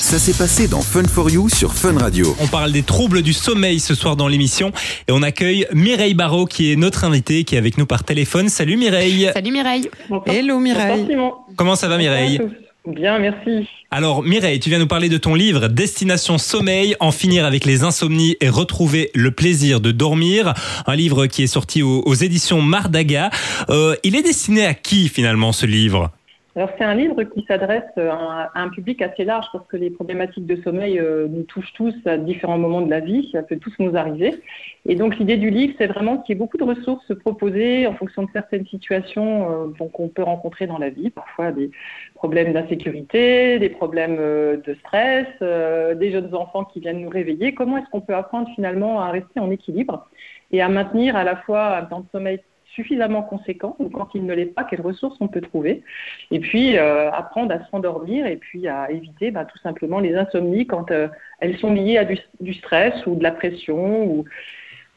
Ça s'est passé dans Fun for You sur Fun Radio. On parle des troubles du sommeil ce soir dans l'émission et on accueille Mireille Barrault qui est notre invitée, qui est avec nous par téléphone. Salut Mireille. Salut Mireille. Hello Mireille. Comment ça va Mireille Bien, merci. Alors Mireille, tu viens nous parler de ton livre Destination Sommeil, en finir avec les insomnies et retrouver le plaisir de dormir. Un livre qui est sorti aux, éditions Mardaga. Euh, il est destiné à qui finalement ce livre? Alors c'est un livre qui s'adresse à un public assez large parce que les problématiques de sommeil euh, nous touchent tous à différents moments de la vie, ça peut tous nous arriver. Et donc l'idée du livre, c'est vraiment qu'il y ait beaucoup de ressources proposées en fonction de certaines situations euh, qu'on peut rencontrer dans la vie, parfois des problèmes d'insécurité, des problèmes euh, de stress, des jeunes enfants qui viennent nous réveiller. Comment est-ce qu'on peut apprendre finalement à rester en équilibre et à maintenir à la fois un temps de sommeil suffisamment conséquent, ou quand il ne l'est pas, quelles ressources on peut trouver? Et puis euh, apprendre à s'endormir et puis à éviter bah, tout simplement les insomnies quand euh, elles sont liées à du, stress ou de la pression. Ou,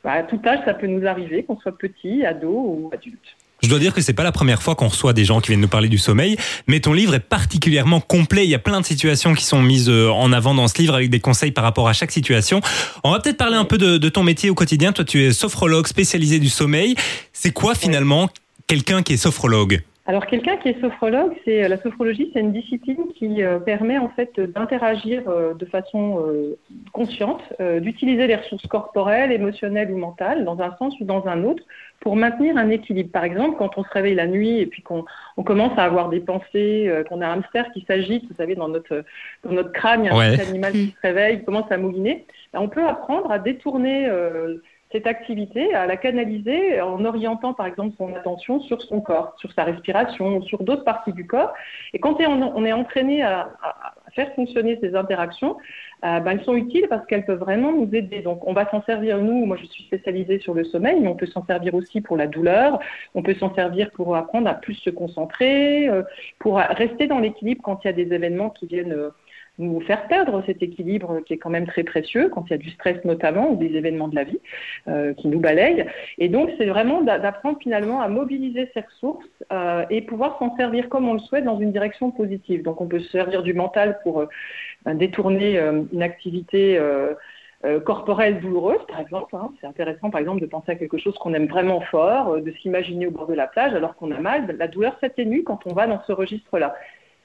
bah, à tout âge, ça peut nous arriver, qu'on soit petit, ado ou adulte. Je dois dire que c'est pas la première fois qu'on reçoit des gens qui viennent nous parler du sommeil, mais ton livre est particulièrement complet. Il y a plein de situations qui sont mises euh, en avant dans ce livre avec des conseils par rapport à chaque situation. On va peut-être parler un peu de, ton métier au quotidien. Toi, tu es sophrologue spécialisé du sommeil. C'est quoi finalement quelqu'un qui est sophrologue? Alors quelqu'un qui est sophrologue, c'est euh, la sophrologie, c'est une discipline qui euh, permet en fait d'interagir de façon consciente, d'utiliser les ressources corporelles, émotionnelles ou mentales dans un sens ou dans un autre pour maintenir un équilibre. Par exemple, quand on se réveille la nuit et puis qu'on on commence à avoir des pensées, euh, qu'on a un hamster qui s'agite, vous savez, dans notre, dans notre crâne, il y a un petit animal qui se réveille, qui commence à mouliner, ben, on peut apprendre à détourner euh, cette activité, à la canaliser en orientant par exemple son attention sur son corps, sur sa respiration, sur d'autres parties du corps. Et quand on est entraîné à, faire fonctionner ces interactions, euh, ben, elles sont utiles parce qu'elles peuvent vraiment nous aider. Donc on va s'en servir nous, moi je suis spécialisée sur le sommeil, mais on peut s'en servir aussi pour la douleur, on peut s'en servir pour apprendre à plus se concentrer, euh, pour rester dans l'équilibre quand il y a des événements qui viennent euh, nous faire perdre cet équilibre qui est quand même très précieux quand il y a du stress notamment ou des événements de la vie euh, qui nous balayent. Et donc c'est vraiment d'apprendre finalement à mobiliser ces ressources euh, et pouvoir s'en servir comme on le souhaite dans une direction positive. Donc on peut se servir du mental pour euh, détourner une activité corporelle douloureuse, par exemple. Hein. C'est intéressant, par exemple, de penser à quelque chose qu'on aime vraiment fort, de s'imaginer au bord de la plage alors qu'on a mal. La douleur s'atténue quand on va dans ce registre-là.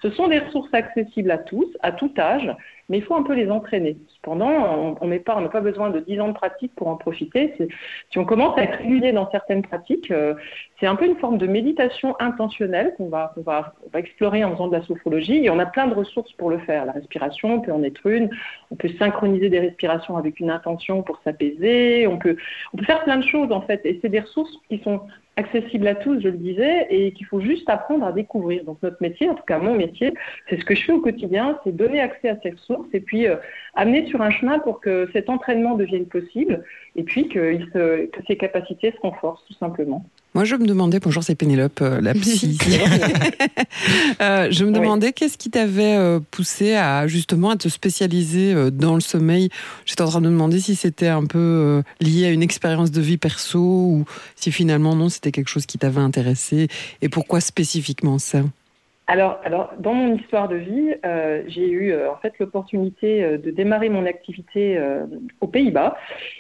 Ce sont des ressources accessibles à tous, à tout âge, mais il faut un peu les entraîner. Cependant, on n'a pas, besoin de 10 ans de pratique pour en profiter. Si on commence à être régulier dans certaines pratiques, euh, c'est un peu une forme de méditation intentionnelle qu'on va, explorer en faisant de la sophrologie. Et on a plein de ressources pour le faire. La respiration, on peut en être une. On peut synchroniser des respirations avec une intention pour s'apaiser. On peut faire plein de choses, en fait. Et c'est des ressources qui sont accessible à tous, je le disais, et qu'il faut juste apprendre à découvrir. Donc notre métier, en tout cas mon métier, c'est ce que je fais au quotidien, c'est donner accès à ces ressources et puis euh, amener sur un chemin pour que cet entraînement devienne possible et puis que, ses capacités se renforcent tout simplement. Moi, je me demandais, bonjour, c'est Pénélope, euh, la psy. euh, je me demandais qu'est-ce qui t'avait euh, poussé à justement à te spécialiser dans le sommeil? J'étais en train de me demander si c'était un peu lié à une expérience de vie perso ou si finalement non, c'était quelque chose qui t'avait intéressé. Et pourquoi spécifiquement ça? Alors, alors, dans mon histoire de vie, euh, j'ai eu euh, en fait l'opportunité euh, de démarrer mon activité aux Pays-Bas.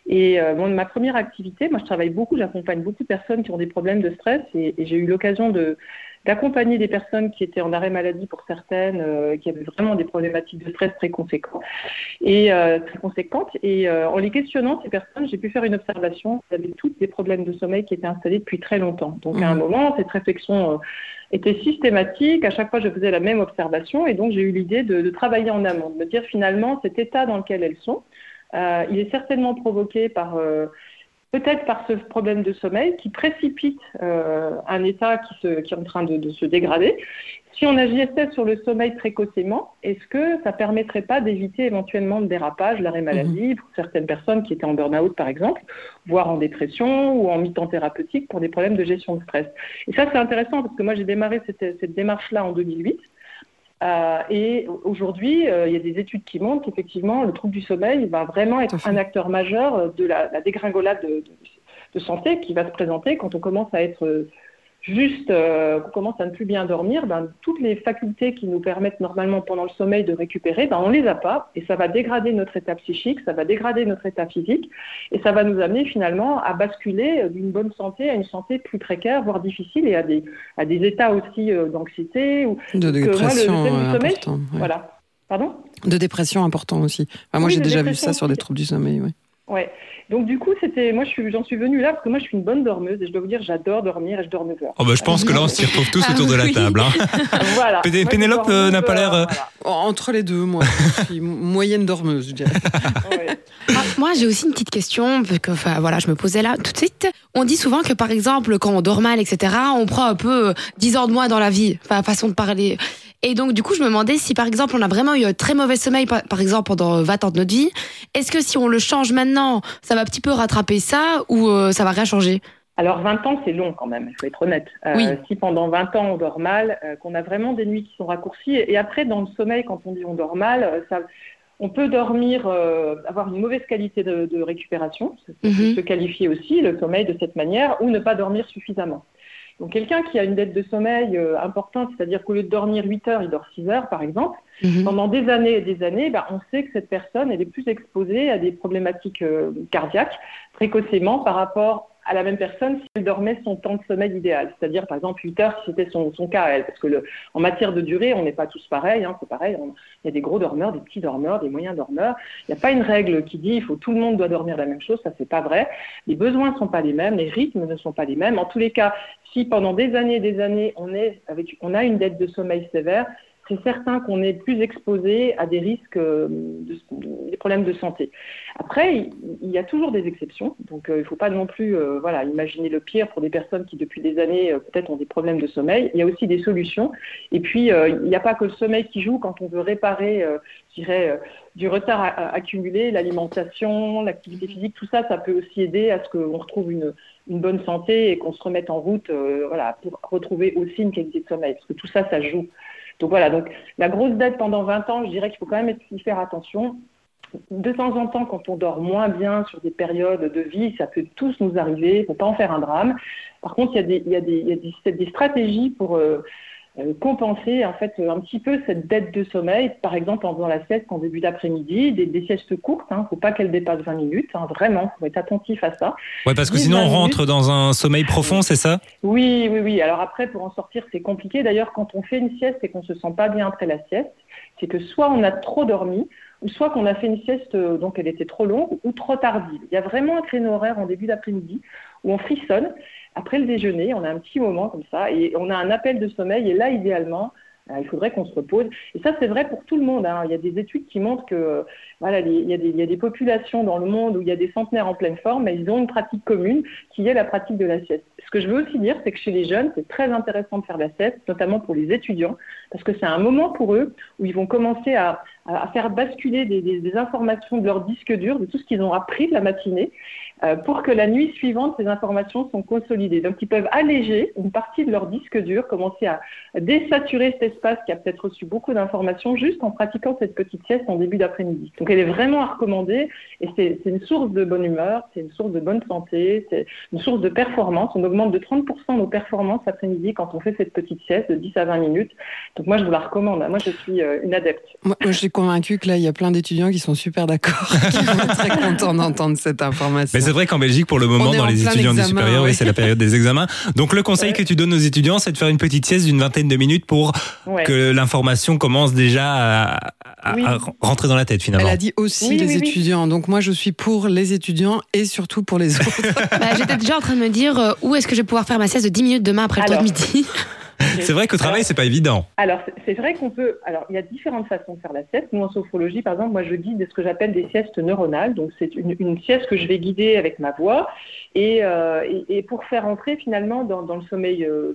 Et ma première activité, moi je travaille beaucoup, j'accompagne beaucoup de personnes qui ont des problèmes de stress et j'ai eu l'occasion de d'accompagner des personnes qui étaient en arrêt maladie pour certaines, euh, qui avaient vraiment des problématiques de stress très conséquentes et euh, très conséquentes. Et euh, en les questionnant, ces personnes, j'ai pu faire une observation. Elles avaient toutes des problèmes de sommeil qui étaient installés depuis très longtemps. Donc à un mmh. moment, cette réflexion était systématique. À chaque fois, je faisais la même observation et donc j'ai eu l'idée de, de, travailler en amont, de me dire finalement cet état dans lequel elles sont. il est certainement provoqué par peut-être par ce problème de sommeil qui précipite euh, un état qui, se, qui, est en train de, se dégrader. Si on agissait sur le sommeil précocement, est-ce que ça permettrait pas d'éviter éventuellement le dérapage, l'arrêt maladie, mhm. pour certaines personnes qui étaient en burn-out par exemple, voire en dépression ou en mi-temps thérapeutique pour des problèmes de gestion de stress? Et ça c'est intéressant parce que moi j'ai démarré cette, cette démarche-là en 2008. Euh, et aujourd'hui, euh, il y a des études qui montrent qu'effectivement, le trouble du sommeil va vraiment être un acteur majeur de la, dégringolade de, santé qui va se présenter quand on commence à être juste euh, qu'on commence à ne plus bien dormir, ben, toutes les facultés qui nous permettent normalement pendant le sommeil de récupérer, ben, on les a pas et ça va dégrader notre état psychique, ça va dégrader notre état physique et ça va nous amener finalement à basculer d'une bonne santé à une santé plus précaire, voire difficile et à des, à des états aussi euh, d'anxiété ou de dépression sommeil, voilà. Pardon? De dépression important aussi. moi, j'ai déjà vu ça sur des troubles du sommeil. Oui. Ouais. Donc du coup, c'était moi j'en suis, venue là parce que moi je suis une bonne dormeuse et je dois vous dire j'adore dormir et je dors 9 heures. Oh bah, je pense que là on s'y retrouve tous autour de la table. Hein. voilà. Pénélope euh, n'a pas l'air euh, entre les deux moi. je suis moyenne dormeuse, je dirais. Ah, moi j'ai aussi une petite question que enfin voilà, je me posais là tout de suite. On dit souvent que par exemple quand on dort mal etc, on prend un peu 10 euh, heures de moins dans la vie, enfin façon de parler. Et donc, du coup, je me demandais si, par exemple, on a vraiment eu un très mauvais sommeil, par exemple, pendant 20 ans de notre vie, est-ce que si on le change maintenant, ça va un petit peu rattraper ça ou euh, ça va rien changer? Alors 20 ans, c'est long quand même, il faut être honnête. Euh, si pendant 20 ans on dort mal, euh, qu'on a vraiment des nuits qui sont raccourcies, et, après dans le sommeil, quand on dit on dort mal, ça, on peut dormir, avoir une mauvaise qualité de, récupération, ça peut mhm. se qualifier aussi le sommeil de cette manière, ou ne pas dormir suffisamment. Donc quelqu'un qui a une dette de sommeil euh, importante, c'est-à-dire qu'au lieu de dormir 8 heures, il dort 6 heures par exemple, mhm. pendant des années et des années, bah, on sait que cette personne elle est plus exposée à des problématiques euh, cardiaques précocement par rapport à la même personne si elle dormait son temps de sommeil idéal, c'est-à-dire par exemple 8 heures si c'était son, cas à elle. Parce que en matière de durée, on n'est pas tous pareils, hein, c'est pareil, il y a des gros dormeurs, des petits dormeurs, des moyens dormeurs. Il n'y a pas une règle qui dit il faut tout le monde doit dormir la même chose, ça c'est pas vrai. Les besoins ne sont pas les mêmes, les rythmes ne sont pas les mêmes. En tous les cas, si pendant des années et des années on, est avec, on a une dette de sommeil sévère, c'est certain qu'on est plus exposé à des risques, euh, des problèmes de santé. Après, il, y a toujours des exceptions, donc euh, il ne faut pas non plus euh, voilà, imaginer le pire pour des personnes qui depuis des années peut-être ont des problèmes de sommeil. Il y a aussi des solutions. Et puis, il n'y a pas que le sommeil qui joue quand on veut réparer, je dirais, du retard accumulé, l'alimentation, l'activité physique, tout ça, ça peut aussi aider à ce qu'on retrouve une, une bonne santé et qu'on se remette en route voilà, pour retrouver aussi une qualité de sommeil, parce que tout ça, ça joue. Donc voilà, donc la grosse dette pendant 20 ans, je dirais qu'il faut quand même y faire attention. De temps en temps, quand on dort moins bien sur des périodes de vie, ça peut tous nous arriver, il ne faut pas en faire un drame. Par contre, il y a des, il y a des, il y a des, stratégies pour euh, compenser en fait un petit peu cette dette de sommeil, par exemple en faisant la sieste en début d'après-midi, des, des, siestes courtes, il hein, ne faut pas qu'elles dépassent 20 minutes, hein, vraiment, il faut être attentif à ça. Ouais, parce que sinon on rentre dans un sommeil profond, c'est ça? Oui, oui, oui. Alors après, pour en sortir, c'est compliqué. D'ailleurs, quand on fait une sieste et qu'on se sent pas bien après la sieste, c'est que soit on a trop dormi, ou soit qu'on a fait une sieste, euh, donc elle était trop longue ou trop tardive. Il y a vraiment un créneau horaire en début d'après-midi où on frissonne après le déjeuner, on a un petit moment comme ça et on a un appel de sommeil. Et là, idéalement, il faudrait qu'on se repose. Et ça, c'est vrai pour tout le monde. Hein. Il y a des études qui montrent que voilà, il, y a des, populations dans le monde où il y a des centenaires en pleine forme, mais ils ont une pratique commune qui est la pratique de la sieste. Ce que je veux aussi dire, c'est que chez les jeunes, c'est très intéressant de faire la notamment pour les étudiants, parce que c'est un moment pour eux où ils vont commencer à, faire basculer des, informations de leur disque dur, de tout ce qu'ils ont appris de la matinée, euh, pour que la nuit suivante, ces informations sont consolidées. Donc, ils peuvent alléger une partie de leur disque dur, commencer à désaturer cet espace qui a peut-être reçu beaucoup d'informations juste en pratiquant cette petite sieste en début d'après-midi. Donc, elle est vraiment à recommander et c'est une source de bonne humeur, c'est une source de bonne santé, c'est une source de performance. On augmente de 30% nos performances après-midi quand on fait cette petite sieste de 10 à 20 minutes. Donc, moi, je vous la recommande. Moi, je suis euh, une adepte. Moi, je suis convaincue que là, il y a plein d'étudiants qui sont super d'accord, qui vont être très contents d'entendre cette information c'est vrai qu'en Belgique, pour le moment, dans les étudiants du supérieur, oui. c'est la période des examens. Donc le conseil que tu donnes aux étudiants, c'est de faire une petite sieste d'une vingtaine de minutes pour que l'information commence déjà à, rentrer dans la tête finalement. Elle a dit aussi les étudiants. Donc moi, je suis pour les étudiants et surtout pour les autres. bah, J'étais déjà en train de me dire euh, où est-ce que je vais pouvoir faire ma sieste de 10 minutes demain après le tour de midi? c'est vrai qu'au travail, c'est pas évident. Alors, c'est vrai qu'on peut. Alors, il y a différentes façons de faire la sieste. Nous, en sophrologie, par exemple, moi, je guide ce que j'appelle des siestes neuronales. Donc, c'est une, sieste que je vais guider avec ma voix et, euh, et, pour faire entrer finalement dans, le sommeil. Euh,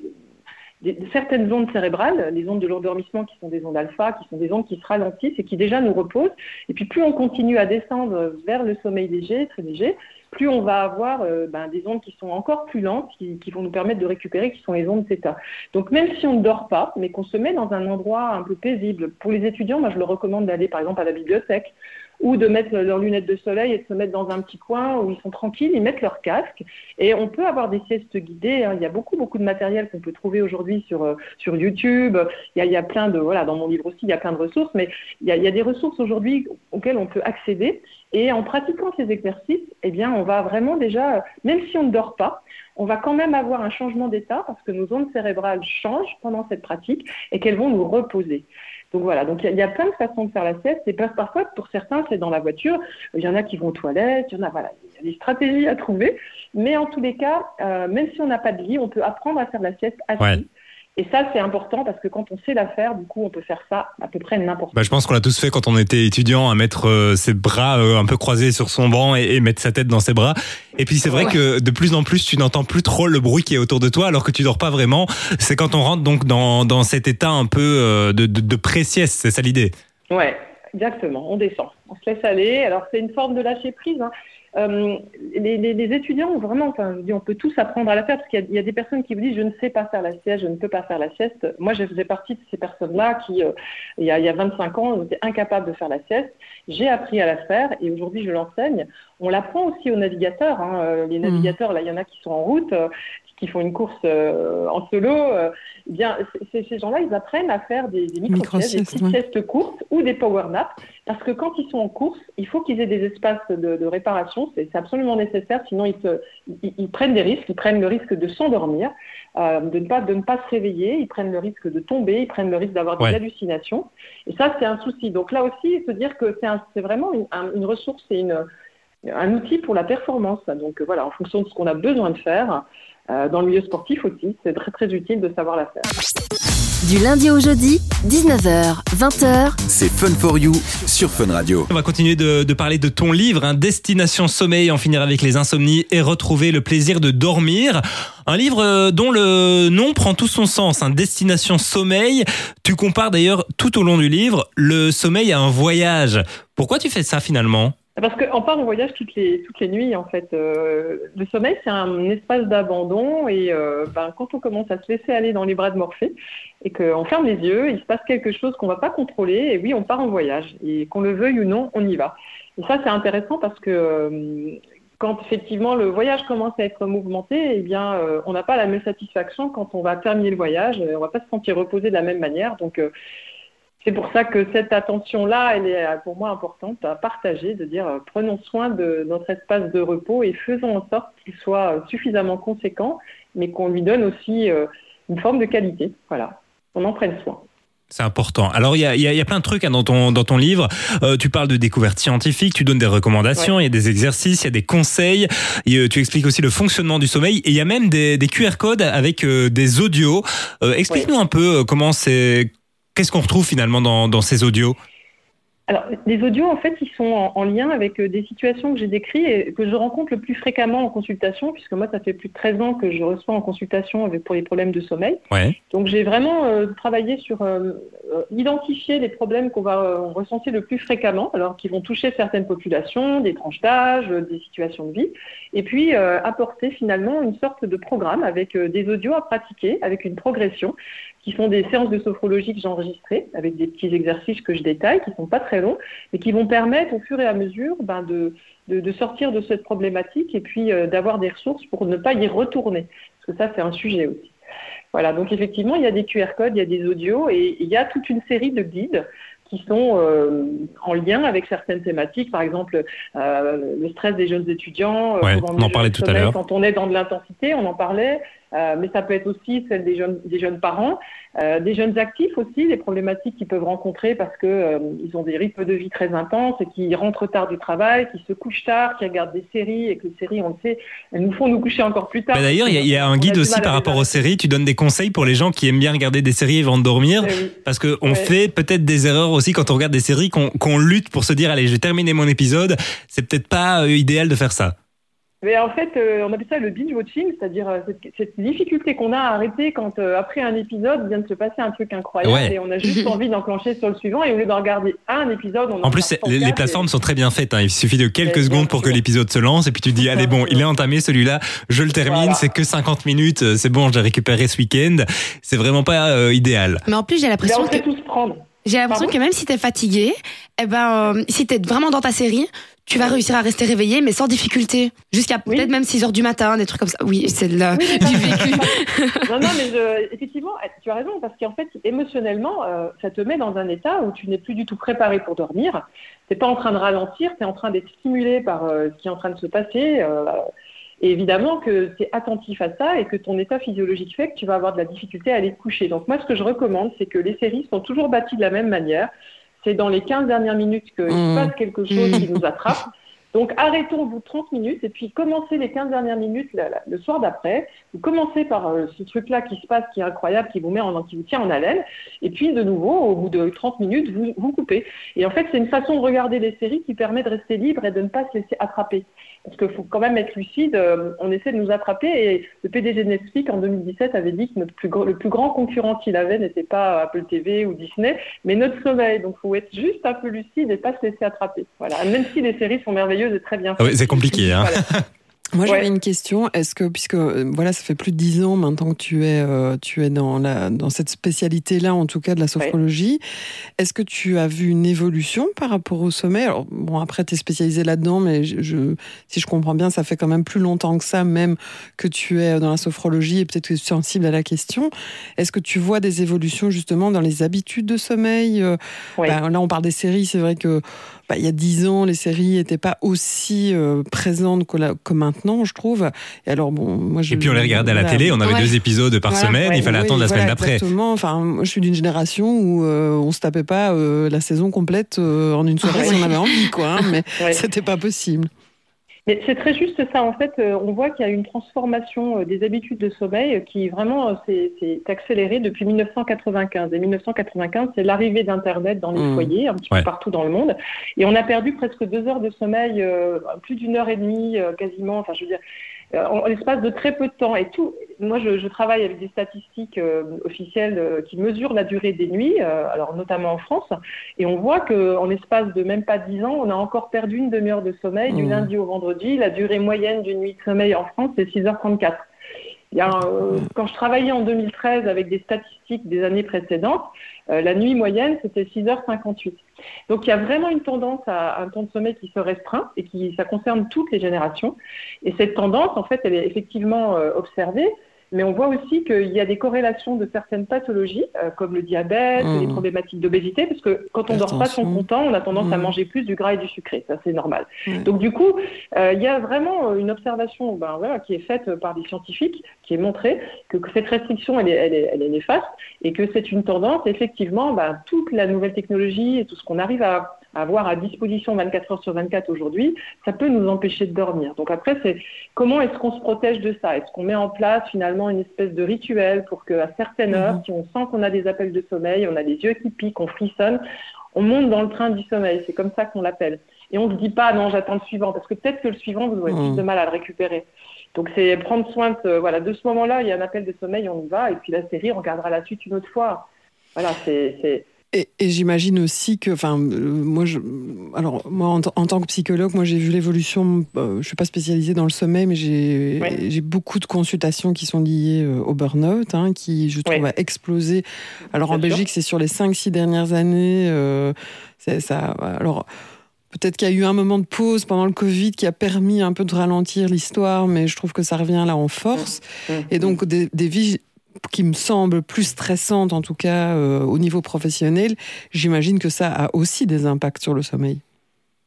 certaines ondes cérébrales, les ondes de l'endormissement qui sont des ondes alpha, qui sont des ondes qui se ralentissent et qui déjà nous reposent. Et puis plus on continue à descendre vers le sommeil léger, très léger, plus on va avoir euh, ben, des ondes qui sont encore plus lentes, qui, vont nous permettre de récupérer, qui sont les ondes θ. Donc même si on ne dort pas, mais qu'on se met dans un endroit un peu paisible, pour les étudiants, moi je leur recommande d'aller par exemple à la bibliothèque ou de mettre leurs lunettes de soleil et de se mettre dans un petit coin où ils sont tranquilles, ils mettent leur casque. Et on peut avoir des siestes guidées. hein. Il y a beaucoup, beaucoup de matériel qu'on peut trouver aujourd'hui sur, euh, sur YouTube. Il y, a, plein de, voilà, dans mon livre aussi, il y a plein de ressources, mais il y a, il y a des ressources aujourd'hui auxquelles on peut accéder. Et en pratiquant ces exercices, eh bien, on va vraiment déjà, même si on ne dort pas, on va quand même avoir un changement d'état parce que nos ondes cérébrales changent pendant cette pratique et qu'elles vont nous reposer. Donc voilà, donc il y, a- plein de façons de faire la sieste. Et par- parfois, pour certains, c'est dans la voiture. Il y en a qui vont aux toilettes. Il y en a, voilà, il y a des stratégies à trouver. Mais en tous les cas, euh, même si on n'a pas de lit, on peut apprendre à faire la sieste assis. Et ça, c'est important parce que quand on sait la faire, du coup, on peut faire ça à peu près n'importe Bah, je pense qu'on l'a tous fait quand on était étudiant, à mettre euh, ses bras euh, un peu croisés sur son banc et, et mettre sa tête dans ses bras. Et puis c'est vrai Ouais. que de plus en plus, tu n'entends plus trop le bruit qui est autour de toi, alors que tu dors pas vraiment. C'est quand on rentre donc dans, dans cet état un peu euh, de, de, de pré-sieste, c'est ça l'idée. Ouais, exactement. On descend, on se laisse aller. Alors c'est une forme de lâcher prise. hein. Euh, les, les- les étudiants ont vraiment, enfin, on peut tous apprendre à la faire parce qu'il y a- il y, a des personnes qui vous disent je ne sais pas faire la sieste, je ne peux pas faire la sieste. Moi, je faisais partie de ces personnes-là qui, euh, il, y a, il y a 25 ans, étaient incapables de faire la sieste. J'ai appris à la faire et aujourd'hui je l'enseigne. On l'apprend aussi aux navigateurs. hein. Euh, Les navigateurs, là, il y en a qui sont en route, qui font une course euh, en solo. Eh bien, ces gens-là, ils apprennent à faire des, des micro-siestes, des Micro-siestes, petites ouais. siestes courtes ou des power naps. Parce que quand ils sont en course, il faut qu'ils aient des espaces de, de réparation. C'est absolument nécessaire. Sinon, ils, se- ils- ils prennent des risques. Ils prennent le risque de s'endormir, euh, de, ne pas, de ne pas se réveiller. Ils prennent le risque de tomber. Ils prennent le risque d'avoir des hallucinations. Et ça, c'est un souci. Donc là aussi, se dire que c'est un- vraiment une, un- une ressource, c'est une, un outil pour la performance. Donc voilà, en fonction de ce qu'on a besoin de faire. Euh, dans le milieu sportif aussi, c'est très très utile de savoir la faire. Du lundi au jeudi, 19h, 20h, C'est Fun for You sur Fun Radio. On va continuer de, de parler de ton livre, hein, Destination Sommeil, en finir avec les insomnies et retrouver le plaisir de dormir. Un livre euh, dont le nom prend tout son sens, hein, Destination Sommeil. Tu compares d'ailleurs tout au long du livre le sommeil à un voyage. Pourquoi tu fais ça finalement? Parce qu'on part en voyage toutes les, toutes les nuits, en fait. Euh, le sommeil, c'est un espace d'abandon. Et euh, ben, quand on commence à se laisser aller dans les bras de Morphée et qu'on ferme les yeux, il se passe quelque chose qu'on ne va pas contrôler. Et oui, on part en voyage. Et qu'on le veuille ou non, on y va. Et ça, c'est intéressant parce que euh, quand effectivement le voyage commence à être mouvementé, eh bien, on n'a pas la même satisfaction quand on va terminer le voyage. On ne va pas se sentir reposé de la même manière. Donc, c'est pour ça que cette attention-là, elle est euh, pour moi importante à partager, de dire euh, prenons soin de notre espace de repos et faisons en sorte qu'il soit euh, suffisamment conséquent, mais qu'on lui donne aussi une forme de qualité. Voilà, qu'on en prenne soin. C'est important. Alors, il y a, il y a- il y a plein de trucs hein, dans, ton, dans ton livre. Euh, tu parles de découvertes scientifiques, tu donnes des recommandations, il y a des exercices, il y a des conseils. Et, euh, tu expliques aussi le fonctionnement du sommeil. Et il y a même des, des QR codes avec euh, des audios. Explique-nous un peu comment c'est... Qu'est-ce qu'on retrouve finalement dans, dans ces audios Alors, les audios, en fait, ils sont en, en lien avec euh, des situations que j'ai décrites et que je rencontre le plus fréquemment en consultation, puisque moi, ça fait plus de 13 ans que je reçois en consultation avec, pour les problèmes de sommeil. Ouais. Donc j'ai vraiment euh, travaillé sur euh, identifier les problèmes qu'on va euh, ressentir le plus fréquemment, alors qui vont toucher certaines populations, des tranches d'âge, des situations de vie, et puis apporter finalement une sorte de programme avec des audios à pratiquer, avec une progression, qui sont des séances de sophrologie que j'ai enregistrées, avec des petits exercices que je détaille, qui sont pas très longs, mais qui vont permettre au fur et à mesure ben, de, de, de sortir de cette problématique et puis euh, d'avoir des ressources pour ne pas y retourner, parce que ça c'est un sujet aussi. Voilà, donc effectivement, il y a des QR codes, il y a des audios et il y a toute une série de guides qui sont euh, en lien avec certaines thématiques, par exemple euh, le stress des jeunes étudiants. Ouais, on en parlait tout à l'heure. Quand on est dans de l'intensité, on en parlait, euh, mais ça peut être aussi celle des jeunes, des jeunes parents, euh, des jeunes actifs aussi, les problématiques qu'ils peuvent rencontrer parce que euh, ils ont des rythmes de vie très intenses et qui rentrent tard du travail, qui se couchent tard, qui regardent des séries et que les séries, on le sait, elles nous font nous coucher encore plus tard. Bah, D'ailleurs, il y, y a un guide aussi par rapport aux séries. Tu donnes des conseils pour les gens qui aiment bien regarder des séries avant de dormir. Eh oui. Parce que on Ouais. fait peut-être des erreurs aussi quand on regarde des séries, qu'on qu'on lutte pour se dire allez, je vais terminer mon épisode. C'est peut-être pas euh, idéal de faire ça. Mais en fait, euh, on appelle ça le binge watching, c'est-à-dire euh, cette, cette difficulté qu'on a à arrêter quand euh, après un épisode vient de se passer un truc incroyable Ouais. et on a juste envie d'enclencher sur le suivant et au lieu de regarder un épisode, on En plus, c'est- les, les plateformes sont très bien faites. hein. Il suffit de quelques secondes pour que l'épisode se lance et puis tu te dis allez bon, il est entamé celui-là, je le termine. Voilà. C'est que 50 minutes, euh, c'est bon, j'ai récupéré ce week-end. C'est vraiment pas euh, idéal. Mais en plus, j'ai l'impression on que. sait tous prendre. J'ai l'impression que même si t'es fatigué, eh ben, euh, si t'es vraiment dans ta série, tu vas réussir à rester réveillé, mais sans difficulté. Jusqu'à Oui. peut-être même 6 heures du matin, des trucs comme ça. Oui, c'est le- Oui, du vécu. non, non, mais je- effectivement, tu as raison, parce qu'en fait, émotionnellement, euh, ça te met dans un état où tu n'es plus du tout préparé pour dormir. Tu n'es pas en train de ralentir, tu es en train d'être stimulé par euh, ce qui est en train de se passer. Et évidemment que tu es attentif à ça et que ton état physiologique fait que tu vas avoir de la difficulté à aller te coucher. Donc moi, ce que je recommande, c'est que les séries sont toujours bâties de la même manière. C'est dans les 15 dernières minutes qu'il Mmh. se passe quelque chose Mmh. qui nous attrape. Donc arrêtons au bout de 30 minutes et puis commencez les 15 dernières minutes la- la- le soir d'après. Vous commencez par euh, ce truc-là qui se passe, qui est incroyable, qui vous met en, qui vous tient en haleine. Et puis de nouveau, au bout de 30 minutes, vous, vous coupez. Et en fait, c'est une façon de regarder les séries qui permet de rester libre et de ne pas se laisser attraper. Parce qu'il faut quand même être lucide, euh, on essaie de nous attraper et le PDG de Netflix en 2017 avait dit que notre plus le plus grand concurrent qu'il avait n'était pas Apple TV ou Disney, mais notre sommeil. Donc il faut être juste un peu lucide et pas se laisser attraper. Voilà. Même si les séries sont merveilleuses et très bien Ah faites. ouais, c'est compliqué, hein. Voilà. Moi, j'avais Ouais. une question. Est-ce que, puisque euh, voilà, ça fait plus de dix ans maintenant que tu es, euh, tu es dans, la, dans cette spécialité-là, en tout cas de la sophrologie, est-ce que tu as vu une évolution par rapport au sommeil Alors, bon, après, tu es spécialisé là-dedans, mais je, je- si je comprends bien, ça fait quand même plus longtemps que ça, même que tu es dans la sophrologie et peut-être que tu es sensible à la question. Est-ce que tu vois des évolutions justement dans les habitudes de sommeil Euh, Oui. bah, Là, on parle des séries. C'est vrai que bah, il y a dix ans, les séries n'étaient pas aussi euh, présentes que, la- que maintenant, je trouve. Et alors, bon, moi, je, Et puis on les regardait à la télé, on avait Ouais. deux épisodes par Voilà, semaine, ouais, il fallait Oui, attendre la voilà, semaine d'après. Exactement. Enfin, moi, je suis d'une génération où euh, on se tapait pas euh, la saison complète euh, en une soirée si on avait envie, quoi. hein, mais Ouais. c'était pas possible. Mais c'est très juste ça. En fait, euh, on voit qu'il y a une transformation euh, des habitudes de sommeil euh, qui vraiment s'est accélérée depuis 1995. Et 1995, c'est l'arrivée d'Internet dans les Mmh. foyers, un petit Ouais. peu partout dans le monde. Et on a perdu presque deux heures de sommeil, plus d'une heure et demie quasiment. Enfin, je veux dire, en l'espace de très peu de temps. Et tout. Moi, je, je travaille avec des statistiques euh, officielles euh, qui mesurent la durée des nuits, euh, alors notamment en France. Et on voit qu'en l'espace de même pas 10 ans, on a encore perdu une demi-heure de sommeil du Mmh. lundi au vendredi. La durée moyenne d'une nuit de sommeil en France, c'est 6h34. Il y a, euh, quand je travaillais en 2013 avec des statistiques des années précédentes, euh, la nuit moyenne, c'était 6h58. Donc il y a vraiment une tendance à un temps de sommeil qui se restreint et qui ça concerne toutes les générations. Et cette tendance, en fait, elle est effectivement euh, observée. Mais on voit aussi qu'il y a des corrélations de certaines pathologies, euh, comme le diabète, Mmh. les problématiques d'obésité, parce que quand on dort pas son content, on a tendance à Mmh. manger plus du gras et du sucré. Ça, c'est normal. Donc du coup, euh, il y a vraiment euh, une observation ben, voilà, qui est faite par des scientifiques, qui est montrée que, que cette restriction, elle est, elle, est, elle est néfaste et que c'est une tendance, effectivement, ben, toute la nouvelle technologie et tout ce qu'on arrive à avoir à disposition 24 heures sur 24 aujourd'hui, ça peut nous empêcher de dormir. Donc après, c'est comment est-ce qu'on se protège de ça? Est-ce qu'on met en place finalement une espèce de rituel pour qu'à certaines heures, si on sent qu'on a des appels de sommeil, on a les yeux qui piquent, on frissonne, on monte dans le train du sommeil, c'est comme ça qu'on l'appelle. Et on ne se dit pas non, j'attends le suivant, parce que peut-être que le suivant, vous aurez Mmh. plus de mal à le récupérer. Donc c'est prendre soin de, voilà, de ce moment-là, il y a un appel de sommeil, on y va, et puis la série, on regardera la suite une autre fois. Voilà, c'est. Et, et j'imagine aussi que, enfin, euh, moi, je, alors moi, en, tant que psychologue, moi, j'ai vu l'évolution. euh, je suis pas spécialisée dans le sommeil, mais j'ai beaucoup de consultations qui sont liées euh, au burn-out, hein, qui, je trouve, a explosé. Alors en. Belgique, c'est sur les 5-6 dernières années. euh, ça. Alors. Peut-être qu'il y a eu un moment de pause pendant le Covid qui a permis un peu de ralentir l'histoire, mais je trouve que ça revient là en force. Et donc des, des vies qui me semblent plus stressantes, en tout cas euh, au niveau professionnel, j'imagine que ça a aussi des impacts sur le sommeil.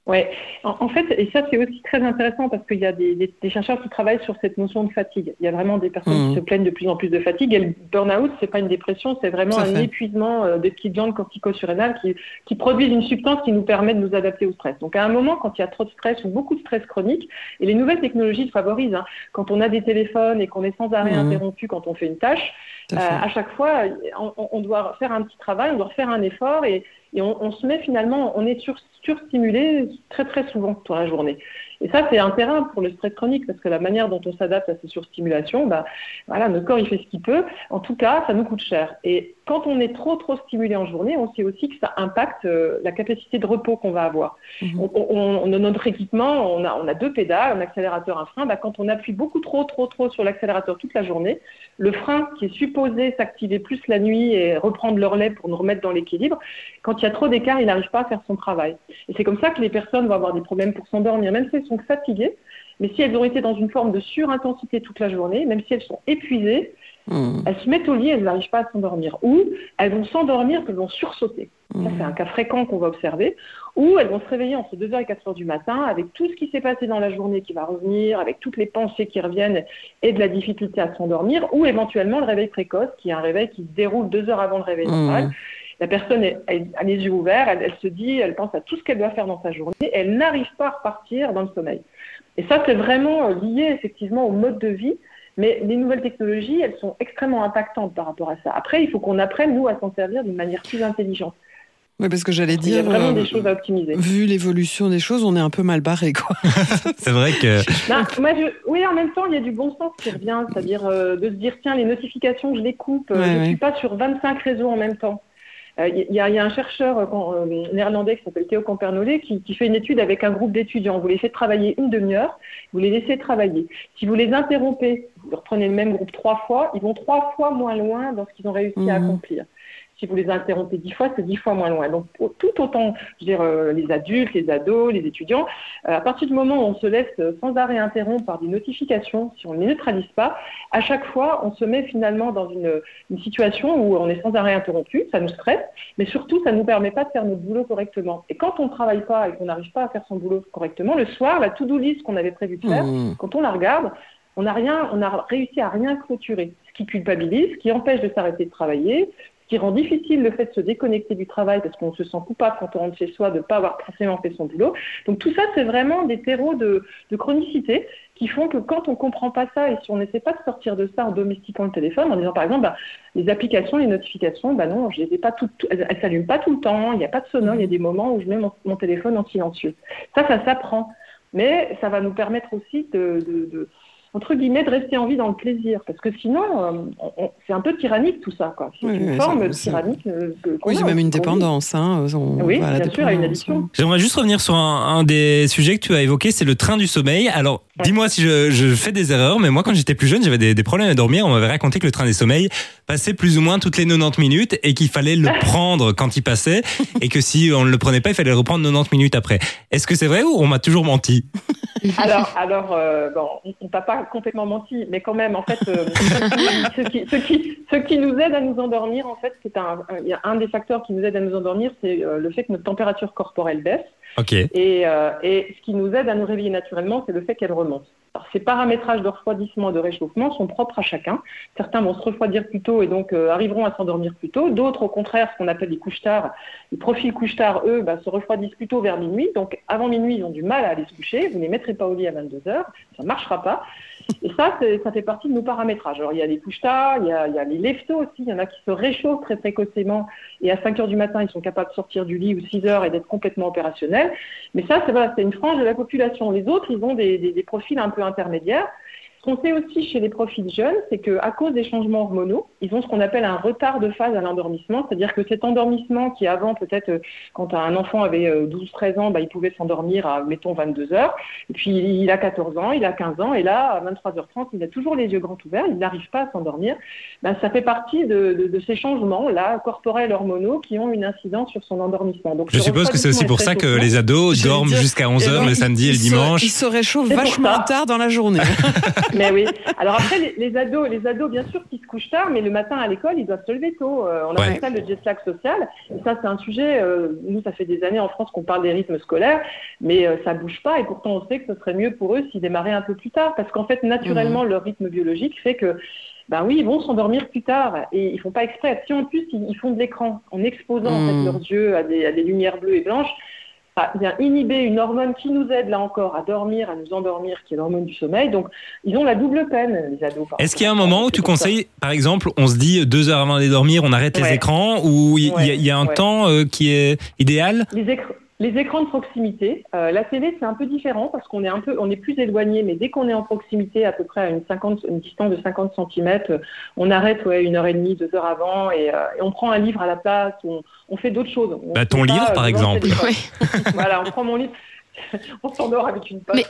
Ouais. En, en fait, et ça c'est aussi très intéressant parce qu'il y a des, des- des chercheurs qui travaillent sur cette notion de fatigue. Il y a vraiment des personnes qui se plaignent de plus en plus de fatigue. Et le burn-out, c'est pas une dépression, c'est vraiment un fait. épuisement euh, des petites glandes corticosurrénales qui, qui produisent une substance qui nous permet de nous adapter au stress. Donc à un moment, quand il y a trop de stress ou beaucoup de stress chronique, et les nouvelles technologies le favorisent. hein. Quand on a des téléphones et qu'on est sans arrêt Mhm. interrompu quand on fait une tâche, euh, à chaque fois, on, on- on doit faire un petit travail, on doit faire un effort et, et on, se met finalement, on est sur, surstimulé très très souvent dans la journée. Et ça, c'est un terrain pour le stress chronique parce que la manière dont on s'adapte à ces surstimulations, bah, voilà, notre corps il fait ce qu'il peut. En tout cas, ça nous coûte cher. Quand on est trop trop stimulé en journée, on sait aussi que ça impacte euh, la capacité de repos qu'on va avoir. Mhm. On, on- on- notre équipement, on a, on a deux pédales, un accélérateur, un frein. Bah, quand on appuie beaucoup trop trop trop sur l'accélérateur toute la journée, le frein qui est supposé s'activer plus la nuit et reprendre le relais pour nous remettre dans l'équilibre, quand il y a trop d'écart, il n'arrive pas à faire son travail. Et c'est comme ça que les personnes vont avoir des problèmes pour s'endormir, même si elles sont fatiguées. Mais si elles ont été dans une forme de surintensité toute la journée, même si elles sont épuisées, Mmh. elles se mettent au lit, elles n'arrivent pas à s'endormir. Ou elles vont s'endormir, elles vont sursauter. Ça, c'est un cas fréquent qu'on va observer. Ou elles vont se réveiller entre 2h et 4h du matin avec tout ce qui s'est passé dans la journée qui va revenir, avec toutes les pensées qui reviennent et de la difficulté à s'endormir. Ou éventuellement le réveil précoce, qui est un réveil qui se déroule deux heures avant le réveil Mmh. normal. La personne est- elle a les yeux ouverts, elle, elle se dit, elle pense à tout ce qu'elle doit faire dans sa journée, et elle n'arrive pas à repartir dans le sommeil. Et ça, c'est vraiment euh, lié effectivement au mode de vie. Mais les nouvelles technologies, elles sont extrêmement impactantes par rapport à ça. Après, il faut qu'on apprenne, nous, à s'en servir d'une manière plus intelligente. Oui, parce que j'allais Il y a dire, vraiment euh, des choses à optimiser. vu l'évolution des choses, on est un peu mal barré, quoi. C'est vrai que Non, moi, je- Oui, en même temps, il y a du bon sens qui revient, c'est-à-dire euh, de se dire, tiens, les notifications, je les coupe, euh, Ouais, je ne ouais. suis pas sur 25 réseaux en même temps. Euh, Il y, a- il y a un chercheur euh, euh, néerlandais qui s'appelle Théo Campernolé qui, qui fait une étude avec un groupe d'étudiants. Vous les faites travailler une demi-heure, vous les laissez travailler. Si vous les interrompez, vous reprenez le même groupe trois fois, ils vont trois fois moins loin dans ce qu'ils ont réussi à Mhm. accomplir. Si vous les interrompez dix fois, c'est dix fois moins loin. Donc tout autant, je veux dire, euh, les adultes, les ados, les étudiants, euh, à partir du moment où on se laisse sans arrêt interrompre par des notifications, si on ne les neutralise pas, à chaque fois, on se met finalement dans une, une situation où on est sans arrêt interrompu, ça nous stresse, mais surtout, ça ne nous permet pas de faire notre boulot correctement. Et quand on ne travaille pas et qu'on n'arrive pas à faire son boulot correctement, le soir, la to-do list qu'on avait prévu de faire, Mmh. quand on la regarde, on n'a rien, on a réussi à rien clôturer, ce qui culpabilise, ce qui empêche de s'arrêter de travailler, qui rend difficile le fait de se déconnecter du travail parce qu'on se sent coupable quand on rentre chez soi de ne pas avoir forcément fait son boulot. Donc tout ça, c'est vraiment des terreaux de, de chronicité qui font que quand on comprend pas ça et si on n'essaie pas de sortir de ça en domestiquant le téléphone, en disant par exemple, bah, les applications, les notifications, bah non, je les ai pas toutes, elles, elles s'allument pas tout le temps, il n'y a pas de sonore, il y a des moments où je mets mon, mon téléphone en silencieux. Ça, ça s'apprend. Mais ça va nous permettre aussi de, de- de- entre guillemets, de rester en vie dans le plaisir. Parce que sinon, euh, on- on- c'est un peu tyrannique tout ça. quoi. C'est Oui, une oui, forme tyrannique. euh, Oui, a, c'est même une dépendance. Hein. on- Oui, voilà, bien sûr, à une addiction. J'aimerais juste revenir sur un, un des sujets que tu as évoqué, c'est le train du sommeil. Alors. Dis-moi si je, je fais des erreurs, mais moi, quand j'étais plus jeune, j'avais des, des problèmes à dormir. On m'avait raconté que le train des sommeils passait plus ou moins toutes les 90 minutes et qu'il fallait le prendre quand il passait et que si on ne le prenait pas, il fallait le reprendre 90 minutes après. Est-ce que c'est vrai ou on m'a toujours menti? Alors, alors euh, bon, on- t'a pas complètement menti, mais quand même, en fait, euh, ce, qui, ce, qui, ce qui nous aide à nous endormir, en fait, c'est un, un- il y a un des facteurs qui nous aide à nous endormir, c'est euh, le fait que notre température corporelle baisse. Et, euh, et ce qui nous aide à nous réveiller naturellement, c'est le fait qu'elle remonte. Ces paramétrages de refroidissement et de réchauffement sont propres à chacun. Certains vont se refroidir plus tôt et donc euh, arriveront à s'endormir plus tôt. D'autres, au contraire, ce qu'on appelle les couches-tard, les profils couches-tard, eux, bah, se refroidissent plutôt vers minuit. Donc, avant minuit, ils ont du mal à aller se coucher. Vous ne les mettrez pas au lit à 22 heures. Ça ne marchera pas. Et ça, ça fait partie de nos paramétrages. Alors, il y a les couches-tard, il y a, les lève-tôt aussi. Il y en a qui se réchauffent très précocement et à 5 heures du matin, ils sont capables de sortir du lit ou 6 heures et d'être complètement opérationnels. Mais ça, c'est une frange de la population. Les autres, ils ont des profils un peu intermédiaires. Ce qu'on sait aussi chez les profils jeunes, c'est qu'à cause des changements hormonaux, ils ont ce qu'on appelle un retard de phase à l'endormissement. C'est-à-dire que cet endormissement qui avant, peut-être, euh, quand un enfant avait euh, 12-13 ans, bah, il pouvait s'endormir à, mettons, 22 heures. Et puis, il a 14 ans, il a 15 ans, et là, à 23h30, il a toujours les yeux grands ouverts, il n'arrive pas à s'endormir. Ben, ça fait partie de, de- de ces changements-là, corporels, hormonaux, qui ont une incidence sur son endormissement. Donc, Je suppose que c'est aussi pour ça que les ados dorment jusqu'à 11h alors, le il- samedi et le dimanche. Il se réchauffe C'est pour vachement tard dans la journée. Mais oui. Alors après, les, les ados, les ados, bien sûr, qui se couchent tard, mais le matin à l'école, ils doivent se lever tôt. Euh, on appelle Ouais. ça le jet lag social. Et ça, c'est un sujet. euh, nous, ça fait des années en France qu'on parle des rythmes scolaires, mais euh, ça bouge pas. Et pourtant, on sait que ce serait mieux pour eux s'ils démarraient un peu plus tard, parce qu'en fait, naturellement, leur rythme biologique fait que. Ben oui, ils vont s'endormir plus tard et ils font pas exprès. Si en plus ils, font de l'écran en exposant en fait, leurs yeux à des, à des lumières bleues et blanches, ça vient inhiber une hormone qui nous aide là encore à dormir, à nous endormir, qui est l'hormone du sommeil. Donc ils ont la double peine, les ados. Est-ce qu'il y a un moment où tu ça. conseilles, par exemple, on se dit deux heures avant d'aller dormir, on arrête les écrans, ou il y, a- y un ouais. temps euh, qui est idéal? Les, Les écrans de proximité. Euh, la télé, c'est un peu différent parce qu'on est un peu, on est plus éloigné, mais dès qu'on est en proximité, à peu près à une, 50, une distance de 50 cm, on arrête ouais, une heure et demit, deux heures avant et, euh, et on prend un livre à la place, on, on fait d'autres choses. On Bah, ton livre, pas, par euh, le exemple. Oui. voilà, on prend mon livre. on s'endort avec une pote. Mais.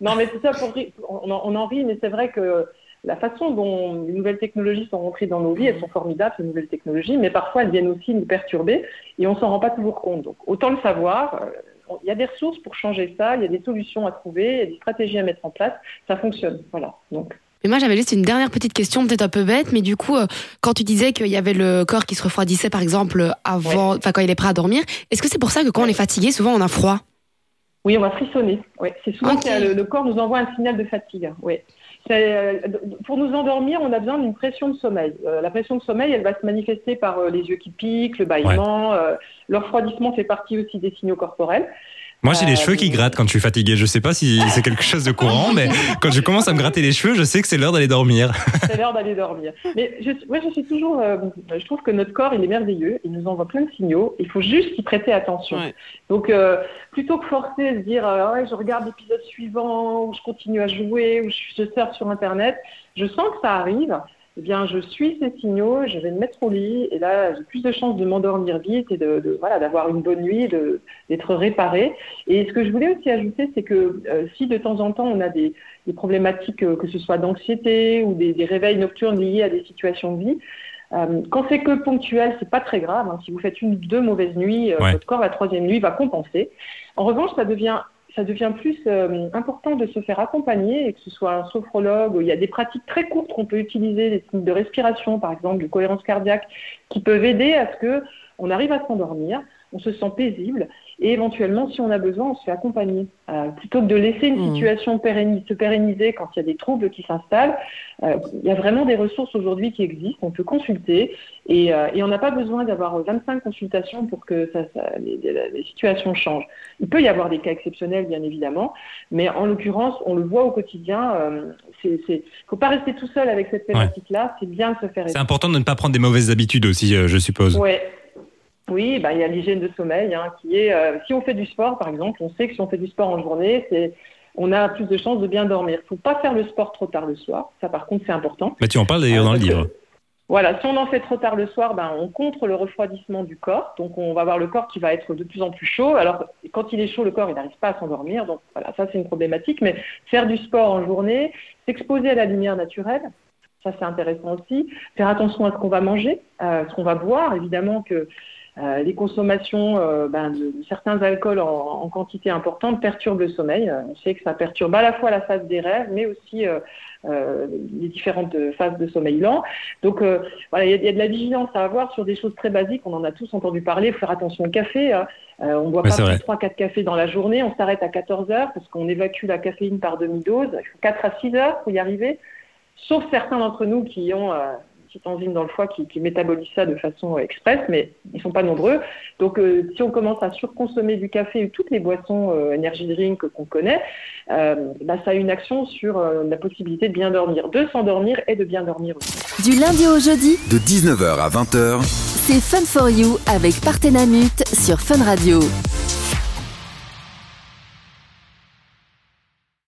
Non, mais c'est ça pour on en rit, mais c'est vrai que la façon dont les nouvelles technologies sont rentrées dans nos vies, elles sont formidables, ces nouvelles technologies, mais parfois elles viennent aussi nous perturber et on s'en rend pas toujours compte. Donc autant le savoir. euh, Il y a des ressources pour changer ça, il y a des solutions à trouver, il y a des stratégies à mettre en place. Ça fonctionne. Voilà. Donc Mais moi, j'avais juste une dernière petite question, peut-être un peu bête, mais du coup, euh, quand tu disais qu'il y avait le corps qui se refroidissait, par exemple, avant, enfin, quand il est prêt à dormir, est-ce que c'est pour ça que quand on est fatigué, souvent on a froid? Oui, on va frissonner. Oui, c'est souvent que le, le corps nous envoie un signal de fatigue. Oui. C'est, euh, pour nous endormir, on a besoin d'une pression de sommeil. Euh, la pression de sommeil, elle va se manifester par euh, les yeux qui piquent, le bâillement. euh, le refroidissement fait partie aussi des signaux corporels. Moi, j'ai les Euh, cheveux qui grattent quand je suis fatigué. Je sais pas si c'est quelque chose de courant, mais quand je commence à me gratter les cheveux, je sais que c'est l'heure d'aller dormir. C'est l'heure d'aller dormir. Mais je, moi, je suis toujours. euh, je trouve que notre corps, il est merveilleux. Il nous envoie plein de signaux. Il faut juste y prêter attention. Ouais. Donc, euh, plutôt que forcer à se dire, euh, ouais, je regarde l'épisode suivant, ou je continue à jouer, ou je, je surfe sur Internet, je sens que ça arrive. Eh bien, je suis ces signaux, je vais me mettre au lit, et là, j'ai plus de chances de m'endormir vite et de, de- voilà, d'avoir une bonne nuit, de- d'être réparé. Et ce que je voulais aussi ajouter, c'est que euh, si de temps en temps on a des, des problématiques, euh, que ce soit d'anxiété ou des, des réveils nocturnes liés à des situations de vie, euh, quand c'est que ponctuel, c'est pas très grave. hein. Si vous faites une ou deux mauvaises nuits, Ouais. votre corps la troisième nuit va compenser. En revanche, ça devient ça devient plus euh, important de se faire accompagner et que ce soit un sophrologue. Il y a des pratiques très courtes qu'on peut utiliser, des techniques de respiration, par exemple, de cohérence cardiaque, qui peuvent aider à ce que on arrive à s'endormir, on se sent paisible et éventuellement, si on a besoin, on se fait accompagner. Euh, plutôt que de laisser une Mmh. situation se pérenniser quand il y a des troubles qui s'installent, euh, il y a vraiment des ressources aujourd'hui qui existent. On peut consulter et, euh, et on n'a pas besoin d'avoir 25 consultations pour que ça, ça- les, situations changent. Il peut y avoir des cas exceptionnels, bien évidemment, mais en l'occurrence, on le voit au quotidien. c'est, c'est, faut pas rester tout seul avec cette thématique-là. C'est bien de se faire C'est aider. important de ne pas prendre des mauvaises habitudes aussi, je suppose. Ouais. Oui, bah, il y a l'hygiène de sommeil hein, qui est, euh, si on fait du sport, par exemple, on sait que si on fait du sport en journée, c'est, on a plus de chances de bien dormir. Il faut pas faire le sport trop tard le soir. Ça, par contre, c'est important. Bah, tu en parles d'ailleurs Euh, dans le livre. Voilà, si on en fait trop tard le soir, ben, on contre le refroidissement du corps. Donc, on va avoir le corps qui va être de plus en plus chaud. Alors, quand il est chaud, le corps, il n'arrive pas à s'endormir. Donc, voilà, ça, c'est une problématique. Mais faire du sport en journée, s'exposer à la lumière naturelle, ça, c'est intéressant aussi. Faire attention à ce qu'on va manger, à ce qu'on va boire. Évidemment que euh, les consommations euh, ben, de, certains alcools en, en quantité importante perturbent le sommeil. Euh, On sait que ça perturbe à la fois la phase des rêves, mais aussi euh, euh, les différentes phases de sommeil lent. Donc euh, voilà, il y, y a de la vigilance à avoir sur des choses très basiques. On en a tous entendu parler. Il faut faire attention au café. hein. Euh, on ne boit pas plus vrai. de 3-4 cafés dans la journée. On s'arrête à 14 heures parce qu'on évacue la caféine par demi-dose. Il faut 4 à 6 heures pour y arriver. Sauf certains d'entre nous qui ont euh, une petite enzyme dans le foie qui, qui métabolise ça de façon euh, express, mais ils ne sont pas nombreux. Donc, euh, si on commence à surconsommer du café ou toutes les boissons euh, energy drink qu'on connaît, euh, bah, ça a une action sur euh, la possibilité de bien dormir, de s'endormir et de bien dormir aussi. Du lundi au jeudi, De 19h à 20h, c'est Fun for You avec Partenamut sur Fun Radio.